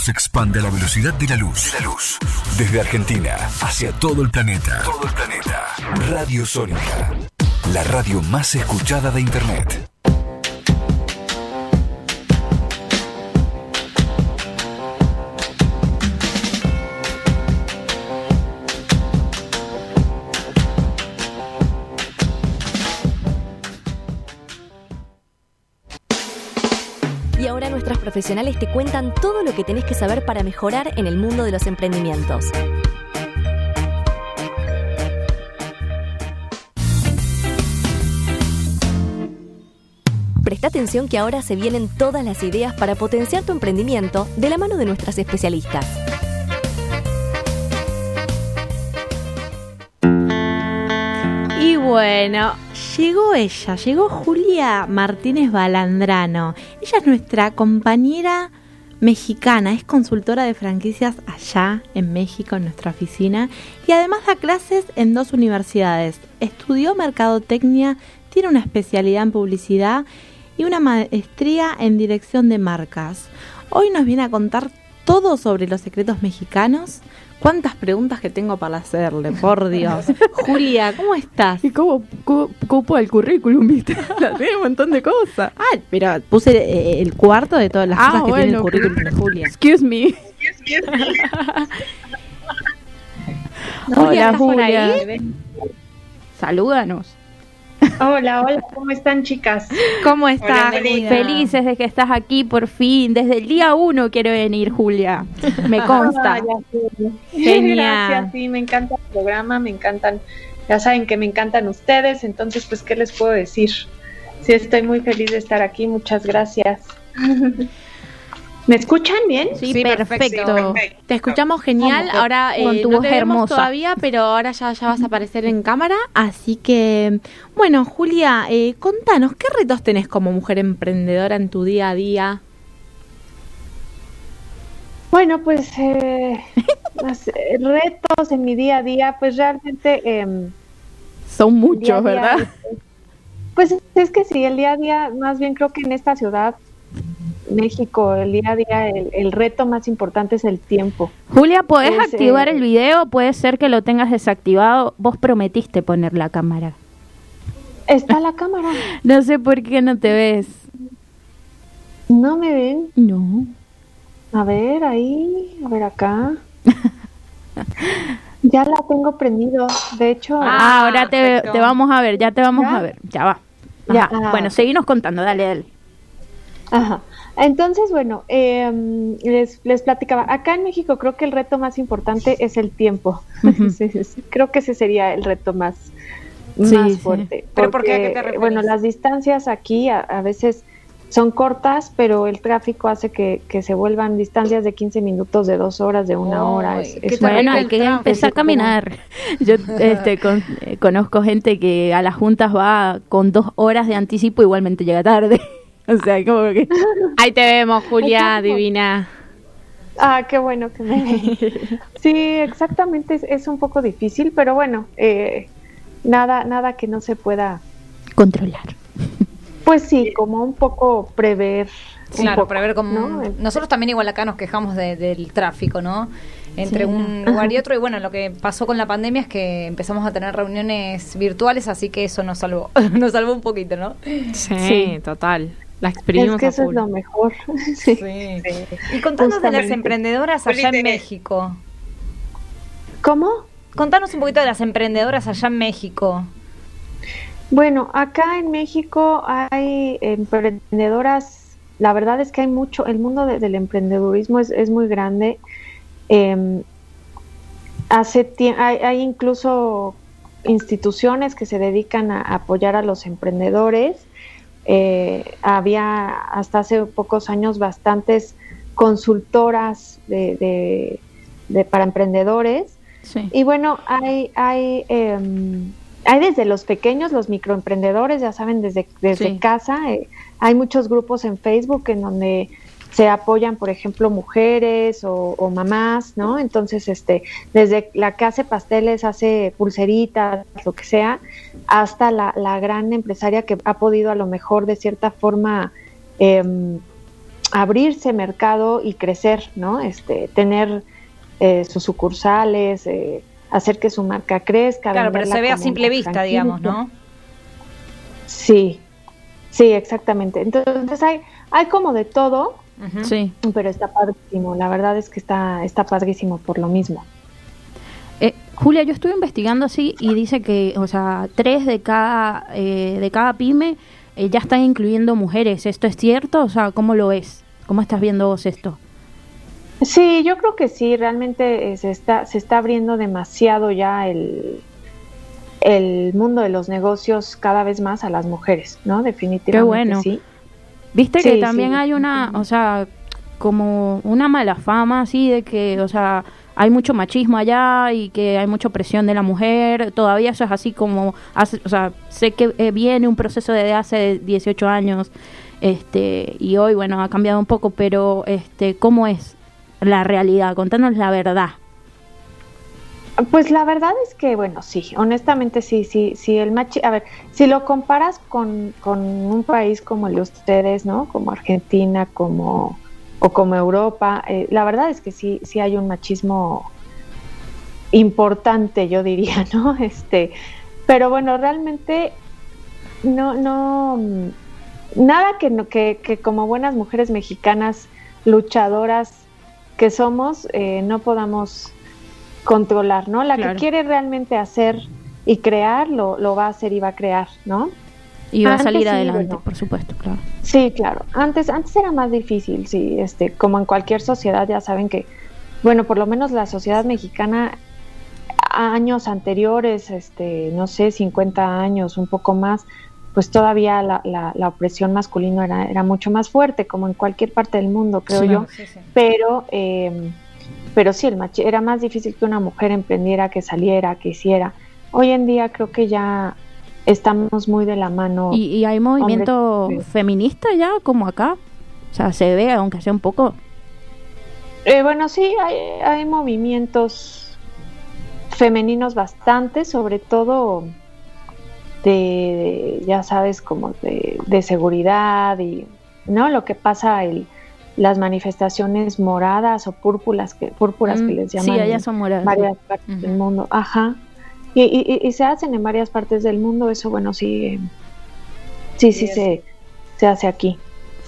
Se expande a la velocidad de la luz. La luz. Desde Argentina hacia todo el planeta. Todo el planeta. Radio Sónica. La radio más escuchada de Internet. Profesionales te cuentan todo lo que tenés que saber para mejorar en el mundo de los emprendimientos. Presta atención que ahora se vienen todas las ideas para potenciar tu emprendimiento de la mano de nuestras especialistas. Y bueno, llegó ella, llegó Julia Martínez Balandrano. Ella es nuestra compañera mexicana, es consultora de franquicias allá en México, en nuestra oficina, y además da clases en dos universidades. Estudió mercadotecnia, tiene una especialidad en publicidad y una maestría en dirección de marcas. Hoy nos viene a contar todo sobre los secretos mexicanos. ¿Cuántas preguntas que tengo para hacerle? Por Dios. Julia, ¿cómo estás? ¿Y cómo cu- cupo el currículum, viste? Tiene un montón de cosas. Ah, pero puse eh, el cuarto de todas las Ah, cosas que tiene el currículum de Julia. Excuse me. Hola, ¿estás por Julia. ahí? Salúdanos. Hola, hola, ¿cómo están chicas? ¿Cómo estás, Hola? Felices de que estás aquí por fin. Desde el día uno quiero venir, Julia. Me consta. Ah. Genial. Gracias, sí, me encanta el programa, me encantan, ya saben que me encantan ustedes, entonces pues, ¿qué les puedo decir? Sí, estoy muy feliz de estar aquí, muchas gracias. ¿Me escuchan bien? Sí, Sí, perfecto. Te escuchamos genial. Vamos, Ahora con eh, tu no voz te vemos hermosa. todavía, pero ahora ya, ya vas a aparecer en cámara. Así que, bueno, Julia, eh, contanos, ¿qué retos tenés como mujer emprendedora en tu día a día? Bueno, pues eh, los, eh, retos en mi día a día, pues realmente... em, Son muchos, día, ¿verdad? Pues es que sí, el día a día, más bien creo que en esta ciudad, México, el día a día, el, el reto más importante es el tiempo. Julia, ¿podés Es, activar eh, el video? Puede ser que lo tengas desactivado. Vos prometiste poner la cámara. Está la cámara, No sé por qué no te ves. ¿no me ven? No. A ver, ahí, a ver acá. ya la tengo prendido, de hecho... Ah, ahora te, te vamos a ver, ya te vamos ¿Ya? a ver. Ya va. Ya. Ajá. Bueno, seguimos contando, dale, dale. Ajá. Entonces, bueno, eh, les, les platicaba, acá en México creo que el reto más importante es el tiempo. creo que ese sería el reto más, más fuerte. ¿Pero por qué? ¿Qué te Bueno, las distancias aquí a, a, veces son cortas, pero el tráfico hace que, que, se vuelvan distancias de 15 minutos, de dos horas, de una oh, hora. Es, es bueno, hay que empezar a caminar. Yo este, con, eh, conozco gente que a las juntas va con dos horas de anticipo, igualmente llega tarde. O sea, como que... Ahí te vemos, Julia, divina. Ah, qué bueno que me... sí, exactamente, es, es, un poco difícil, pero bueno, eh, nada, nada que no se pueda... Controlar. Pues sí, como un poco prever. Claro, prever como... ¿no? Nosotros también igual acá nos quejamos de, del tráfico, ¿no? Entre sí. un lugar y otro. Y bueno, lo que pasó con la pandemia es que empezamos a tener reuniones virtuales, así que eso nos salvó, nos salvó un poquito, ¿no? Sí, sí. total. La exprimimos es que eso es lo mejor. sí. sí. Y contanos de las emprendedoras allá en México. ¿Cómo? Contanos un poquito de las emprendedoras allá en México. Bueno, acá en México hay emprendedoras, la verdad es que hay mucho, el mundo de, del emprendedurismo es, es muy grande. Eh, hace hay, hay, incluso instituciones que se dedican a apoyar a los emprendedores. Eh, había hasta hace pocos años bastantes consultoras de, de, de para emprendedores. Sí. Y bueno, hay, hay eh, hay desde los pequeños, los microemprendedores, ya saben, desde, desde sí. casa. Eh, hay muchos grupos en Facebook en donde se apoyan, por ejemplo, mujeres o, o, mamás, ¿no? Entonces, este, desde la que hace pasteles, hace pulseritas, lo que sea, hasta la, la gran empresaria que ha podido a lo mejor de cierta forma eh, abrirse mercado y crecer, ¿no? Este, tener eh, sus sucursales, eh, hacer que su marca crezca. Claro, pero se ve a simple vista, digamos, ¿no? Sí, sí, exactamente. Entonces hay, hay como de todo, uh -huh. sí. pero está padrísimo. La verdad es que está, está padrísimo por lo mismo. Eh, Julia, yo estuve investigando así y dice que, o sea, tres de cada, eh, de cada pyme eh, ya están incluyendo mujeres. ¿Esto es cierto? O sea, ¿cómo lo ves? ¿Cómo estás viendo vos esto? Sí, yo creo que sí, realmente se está, se está abriendo demasiado ya el, el mundo de los negocios cada vez más a las mujeres, ¿no? Definitivamente Qué bueno. sí. Viste sí, que también sí. hay una, o sea, como una mala fama así de que, o sea, hay mucho machismo allá y que hay mucha presión de la mujer, todavía eso es así como, hace, o sea, sé que eh, viene un proceso de hace 18 años, este, y hoy, bueno, ha cambiado un poco, pero, este, ¿cómo es la realidad? Contanos la verdad. Pues la verdad es que, bueno, sí, honestamente sí, sí, sí, el machi a ver, si lo comparas con, con un país como el de ustedes, ¿no? Como Argentina, como o como Europa, eh, la verdad es que sí, sí hay un machismo importante, yo diría, ¿no? Este, pero bueno, realmente no, no, nada que, que, que como buenas mujeres mexicanas luchadoras que somos, eh, no podamos controlar, ¿no? La claro. que quiere realmente hacer y crear, lo, lo, va a hacer y va a crear, ¿no? Y va antes, a salir adelante, por supuesto, claro. Sí, claro. Antes, antes era más difícil, sí, este, como en cualquier sociedad, ya saben que, bueno, por lo menos la sociedad mexicana, años anteriores, este, no sé, 50 años, un poco más, pues todavía la, la, la opresión masculina era, era, mucho más fuerte, como en cualquier parte del mundo, creo sí, yo. Sí, sí. Pero eh, pero sí, el machi era más difícil que una mujer emprendiera, que saliera, que hiciera. Hoy en día creo que ya estamos muy de la mano. ¿Y, y hay movimiento hombre, feminista ya, como acá? O sea, se ve, aunque sea un poco. Eh, bueno, sí, hay, hay movimientos femeninos bastante, sobre todo de, de ya sabes, como de, de, seguridad y, ¿no? Lo que pasa el las manifestaciones moradas o púrpuras que, púrpuras mm, que les llaman sí, allá son moradas, en varias partes uh -huh. del mundo. Ajá. Y, y, y, se hacen en varias partes del mundo, eso bueno, sí, sí, sí, sí se, se hace aquí.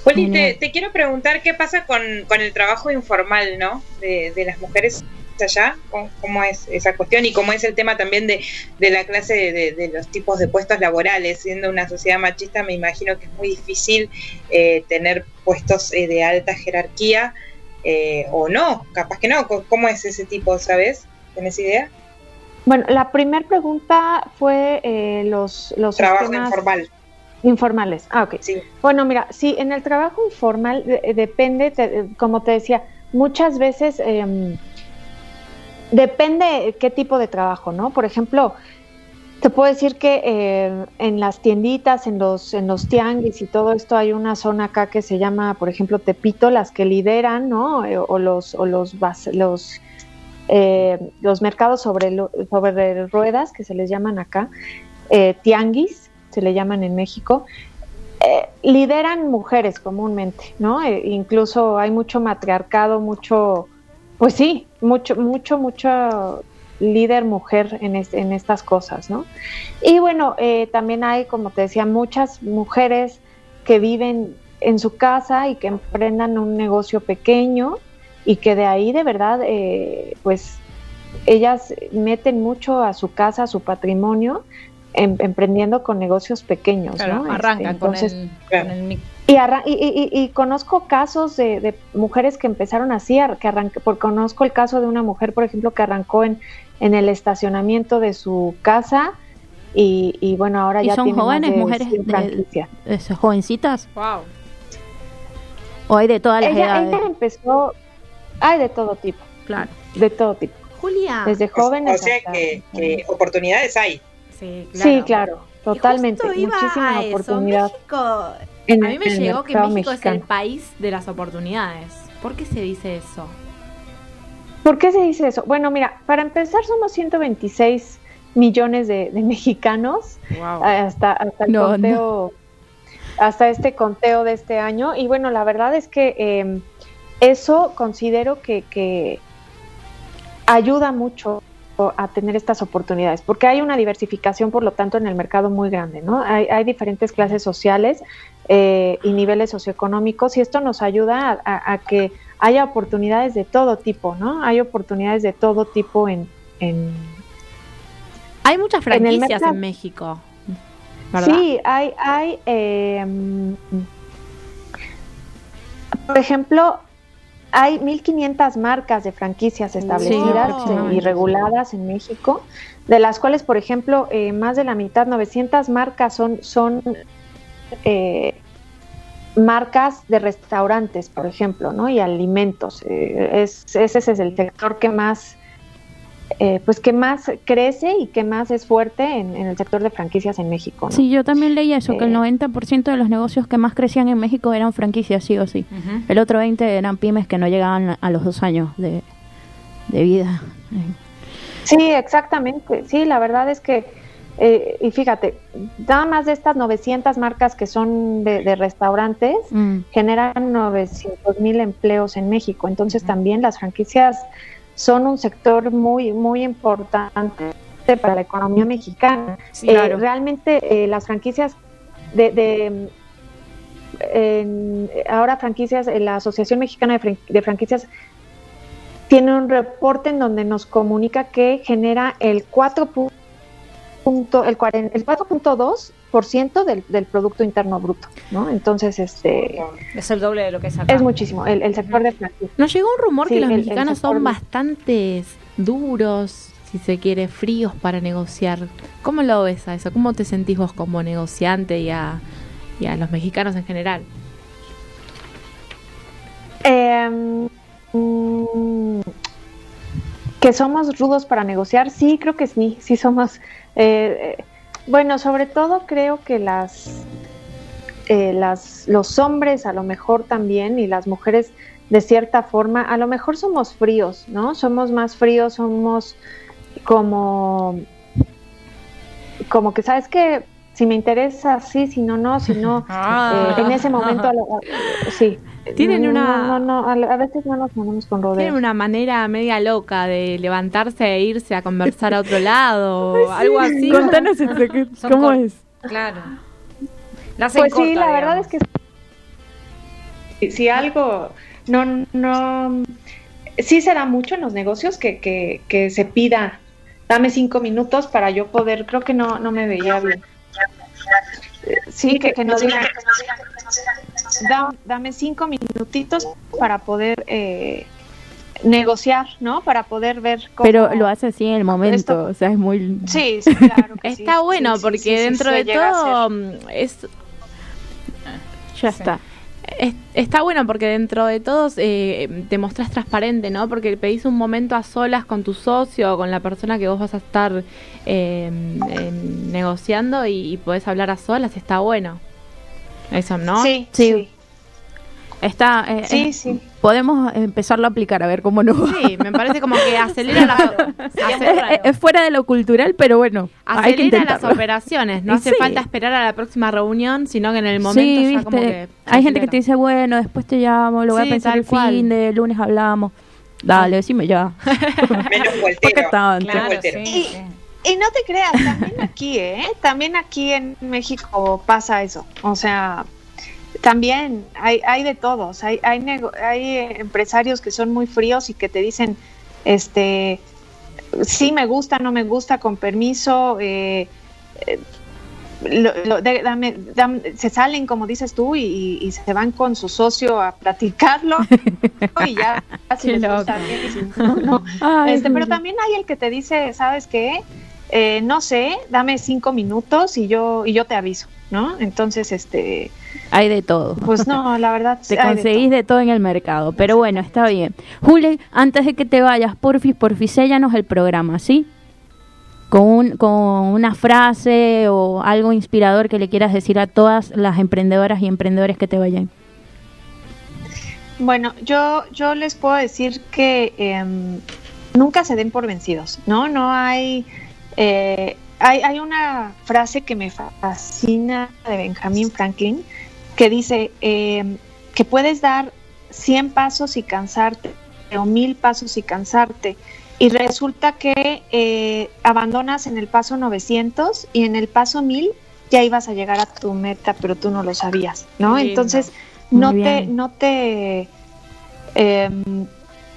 Juli, te, te, quiero preguntar qué pasa con, con el trabajo informal, ¿no? De, de, las mujeres allá? ¿Cómo, cómo es esa cuestión? Y cómo es el tema también de, de la clase de, de los tipos de puestos laborales. Siendo una sociedad machista, me imagino que es muy difícil eh, tener puestos eh, de alta jerarquía eh, o no, capaz que no. ¿Cómo- ¿Cómo es ese tipo, sabes? ¿Tienes idea? Bueno, la primera pregunta fue los, los Trabajo informal. informales. Ah, ok. Sí. Bueno, mira, sí, en el trabajo informal de- depende, te- como te decía, muchas veces em, depende qué tipo de trabajo, ¿no? Por ejemplo, te puedo decir que eh, en las tienditas, en los, en los tianguis y todo esto hay una zona acá que se llama, por ejemplo, Tepito, las que lideran, ¿no? Eh, O los, o los, los, eh, los mercados sobre, sobre ruedas, que se les llaman acá, eh, tianguis, se le llaman en México, eh, lideran mujeres comúnmente, ¿no? Eh, incluso hay mucho matriarcado, mucho, pues sí, mucho, mucho, mucho líder mujer en, es- en estas cosas, ¿no? Y bueno, eh, también hay, como te decía, muchas mujeres que viven en su casa y que emprendan un negocio pequeño y que de ahí de verdad, eh, pues ellas meten mucho a su casa, a su patrimonio, em- emprendiendo con negocios pequeños, Claro, ¿no? arrancan Este, con, entonces, el, claro. con el y, arran- y, y- y- y conozco casos de, de mujeres que empezaron así, que arranque, por, conozco el caso de una mujer, por ejemplo, que arrancó en, en el estacionamiento de su casa y, y bueno, ahora ¿Y ya son tiene más jóvenes, de mujeres 100 de- franquicias. ¿Es- ¿Jovencitas? Wow. ¿O hay de todas las Ella, edades? ella empezó, hay de todo tipo, Claro. de todo tipo, Julia. desde jóvenes o sea hasta- que, que oportunidades hay. Sí, claro. Sí, claro, totalmente, Y justo iba muchísima a eso. oportunidad. México, en a mí me llegó que México es el país de las oportunidades. ¿Por qué se dice eso? ¿Por qué se dice eso? Bueno, mira, para empezar somos 126 millones de, de mexicanos Wow. hasta, hasta el No, conteo, hasta este conteo de este año. Y bueno, la verdad es que eh, eso considero que, que ayuda mucho a tener estas oportunidades, porque hay una diversificación, por lo tanto, en el mercado muy grande, ¿no? Hay, hay diferentes clases sociales eh, y niveles socioeconómicos, y esto nos ayuda a, a- a que haya oportunidades de todo tipo, ¿no? Hay oportunidades de todo tipo en, en Hay muchas franquicias en. México. ¿verdad? Sí, hay, hay eh, mm, por ejemplo, hay 1.500 marcas de franquicias establecidas y reguladas en México, de las cuales, por ejemplo, eh, más de la mitad, 900 marcas son, son eh, marcas de restaurantes, por ejemplo, ¿no? Y alimentos. Eh, es, ese es el sector que más, eh, pues que más crece y que más es fuerte en, en el sector de franquicias en México. ¿no? Sí, yo también leí eso, que el Eh. 90% de los negocios que más crecían en México eran franquicias, sí o sí. El otro 20% eran pymes que no llegaban a los dos años de, de vida. Sí, exactamente. Sí, la verdad es que, eh, y fíjate, nada más de estas 900 marcas que son de, de restaurantes, Mm. generan 900 mil empleos en México. Entonces también las franquicias son un sector muy, muy importante para la economía mexicana. Sí, Eh, claro. realmente eh, las franquicias de... de en- ahora franquicias, eh, la Asociación Mexicana de, Fran- de Franquicias tiene un reporte en donde nos comunica que genera el 4 pu- punto, el, cuaren- el 4.2% del, del Producto Interno Bruto, ¿no? Entonces, este Es el doble de lo que es acá. es muchísimo, el, el sector de franquicias. Nos llegó un rumor Sí, que los el- el mexicanos sector son bastante duros, si se quiere, fríos para negociar. ¿Cómo lo ves a eso? ¿Cómo te sentís vos como negociante y a, y a los mexicanos en general? Eh, mm, que somos rudos para negociar, sí, creo que sí, sí somos. Eh, bueno, sobre todo creo que las, eh, las, los hombres a lo mejor también y las mujeres de cierta forma, a lo mejor somos fríos, ¿no? Somos más fríos, somos como, como que sabes que si me interesa, sí, si no, no, si no, Ah. eh, en ese momento, a lo- sí. Tienen una- No, no, a, a veces no nos ponemos con rodeos. Tienen una manera media loca de levantarse e irse a conversar a otro lado, o algo así. Contanos eso, ¿cómo es? Claro. La hacen Pues sí, la verdad es que si algo no, no, sí se da mucho en los negocios que, que, que se pida, dame cinco minutos para yo poder, creo que no, no me veía bien. Sí, que, que nos digan, "Da- dame cinco minutitos para poder eh, negociar, ¿no? Para poder ver cómo... Pero lo hace así en el momento, Esto- o sea, es muy... Sí, sí, claro. que sí. Está bueno Sí, porque sí, sí, dentro de todo mm, es Ya está. Es- está bueno porque dentro de todos eh, te mostrás transparente, ¿no? Porque pedís un momento a solas con tu socio o con la persona que vos vas a estar eh, negociando y, y podés hablar a solas, está bueno. Eso, ¿no? Sí, Sí. Sí. Está, eh, Sí, eh, sí. Podemos empezarlo a aplicar a ver cómo nos va. Sí, me parece como que acelera, la- Es, fuera de lo cultural, pero bueno, hay que acelera las operaciones. No Y hace sí. falta esperar a la próxima reunión, sino que en el momento sí, ya como viste, que... hay gente que acelera. te dice, bueno, después te llamo, lo voy Sí, a pensar el cual. fin de lunes hablamos. Dale, decime ya. Menos sí, sí. Y no te creas, también aquí, ¿eh? También aquí en México pasa eso. O sea, también hay, hay de todos. Hay, hay, nego- hay eh, empresarios que son muy fríos y que te dicen, este, sí me gusta, no me gusta, con permiso, eh, eh, lo- lo- de- dame- dame- se salen, como dices tú, y, y- se van con su socio a platicarlo y ya, les gusta bien, y si no, no. Ay, Este, pero también hay el que te dice, ¿sabes qué? Eh, no sé, dame cinco minutos y yo y yo te aviso, ¿no? Entonces, este, Hay de todo. pues no, la verdad. Te de conseguís de todo en el mercado, pero bueno, está bien. Juli, antes de que te vayas, porfis, porfis, séllanos el programa, ¿sí? Con, un- con una frase o algo inspirador que le quieras decir a todas las emprendedoras y emprendedores que te vayan. Bueno, yo, yo les puedo decir que em, nunca se den por vencidos, ¿no? No hay, eh, hay, hay una frase que me fascina de Benjamin Franklin que dice em, que puedes dar 100 pasos y cansarte o mil pasos y cansarte. Y resulta que eh, abandonas en el paso 900 y en el paso 1000 ya ibas a llegar a tu meta, pero tú no lo sabías, ¿no? Entonces, no te, no te, em,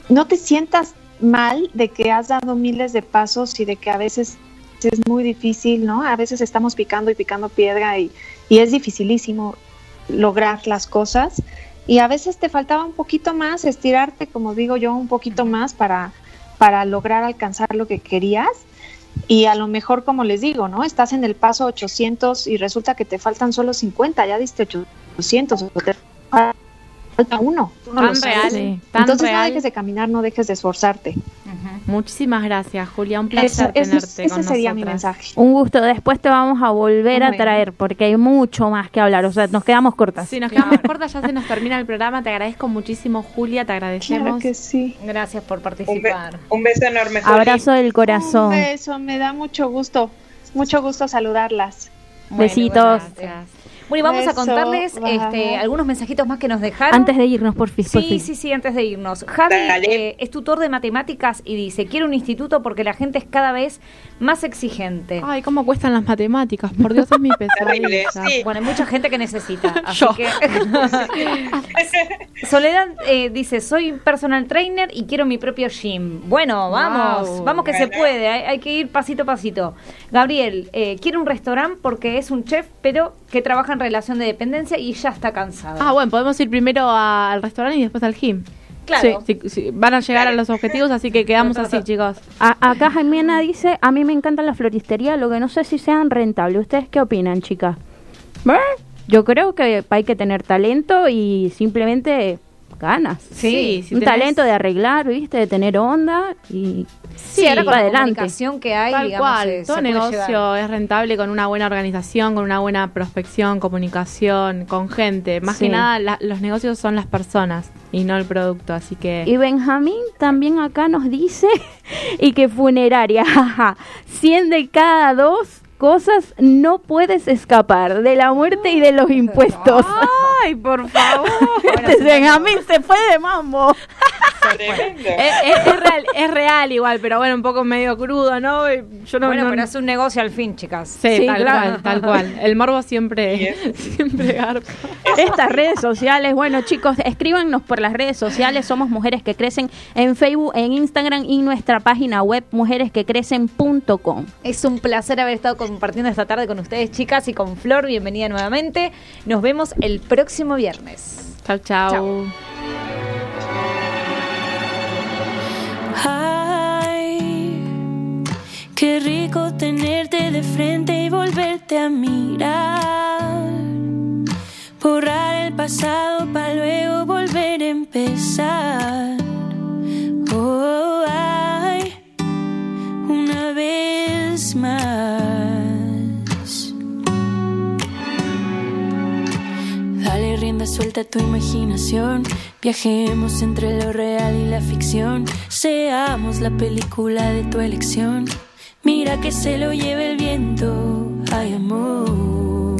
no te sientas mal de que has dado miles de pasos y de que a veces es muy difícil, ¿no? A veces estamos picando y picando piedra y, y es dificilísimo lograr las cosas y a veces te faltaba un poquito más, estirarte, como digo yo, un poquito más para, para lograr alcanzar lo que querías. Y a lo mejor, como les digo, ¿no? Estás en el paso 800 y resulta que te faltan solo 50, ya diste 800, o te falta uno. tú no lo Tan sabes. real, Sí. tan Entonces no real. dejes de caminar, no dejes de esforzarte. Muchísimas gracias, Julia. Un placer Eso- eso es- tenerte ese con sería mi mensaje. Un gusto, después te vamos a volver a traer porque hay mucho más que hablar, o sea, nos quedamos cortas. Si nos quedamos cortas, ya se nos termina el programa. Te agradezco muchísimo, Julia. Te agradecemos. Claro que sí. Gracias por Un, be- participar. un beso enorme, Juli. Abrazo del Un corazón. beso, me da mucho gusto. Mucho gusto saludarlas. Bueno, Besitos. Gracias. Bueno, y vamos a contarles este, algunos mensajitos más que nos dejaron. Antes de irnos, porfis, Sí, porfis. sí, sí, antes de irnos. Javi eh, es tutor de matemáticas y dice, quiero un instituto porque la gente es cada vez más exigente. Ay, cómo cuestan las matemáticas. Por Dios, es mi Terrible, pesadilla. sí. Bueno, hay mucha gente que necesita. Así Yo. que... Soledad eh, dice, soy personal trainer y quiero mi propio gym. Bueno, vamos, Wow. vamos que se puede, hay, hay que ir pasito a pasito. Gabriel, eh, quiere un restaurante porque es un chef, pero que trabaja en relación de dependencia y ya está cansado. Ah, bueno, podemos ir primero al restaurante y después al gym. Claro. Sí, sí, sí, van a llegar a los objetivos, así que quedamos así, chicos. A- acá Jaimena dice, a mí me encanta la floristería, lo que no sé si sean rentables. ¿Ustedes qué opinan, chicas? ¿Eh? Yo creo que hay que tener talento y simplemente ganas. Sí, si un tenés- talento de arreglar, ¿viste? De tener onda y Sí, ahora con la adelante. comunicación que hay, Tal digamos, cual, se- todo negocio llevar. es rentable con una buena organización, con una buena prospección, comunicación, con gente. Más Sí. que nada, la- los negocios son las personas y no el producto, así que... Y Benjamín también acá nos dice, y que funeraria, jaja, 100 de cada dos cosas no puedes escapar, de la muerte y de los impuestos. Ay, por favor. Bueno, este Benjamín se fue de mambo. Es, es- es real, es real igual, pero bueno, un poco medio crudo, ¿no? Yo no, bueno, no- pero es un negocio al fin, chicas. Sí, Sí, tal claro. cual, tal cual. El morbo siempre, siempre garpa. Estas redes sociales, bueno chicos, escríbanos por las redes sociales, somos Mujeres que Crecen en Facebook, en Instagram y nuestra página web mujeresquecrecen.com. Es un placer haber estado compartiendo esta tarde con ustedes, chicas, y con Flor. Bienvenida nuevamente. Nos vemos el próximo viernes. Chao, chao. Ay, qué rico tenerte de frente y volverte a mirar. Borrar el pasado para luego volver a empezar. Oh, ay, una vez más. Suelta tu imaginación. Viajemos entre lo real y la ficción. Seamos la película de tu elección. Mira que se lo lleve el viento. Ay, amor.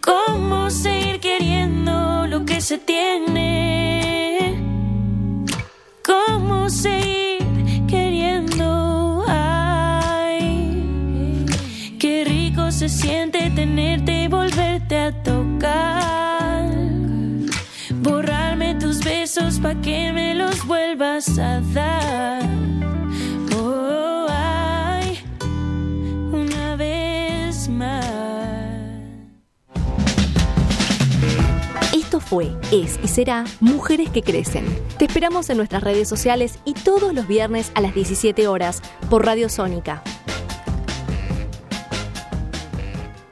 ¿Cómo seguir queriendo lo que se tiene? ¿Cómo seguir se siente tenerte y volverte a tocar. Borrarme tus besos pa' que me los vuelvas a dar. Oh, ay, una vez más. Esto fue, es y será Mujeres que Crecen. Te esperamos en nuestras redes sociales y todos los viernes a las 17 horas por Radio Sónica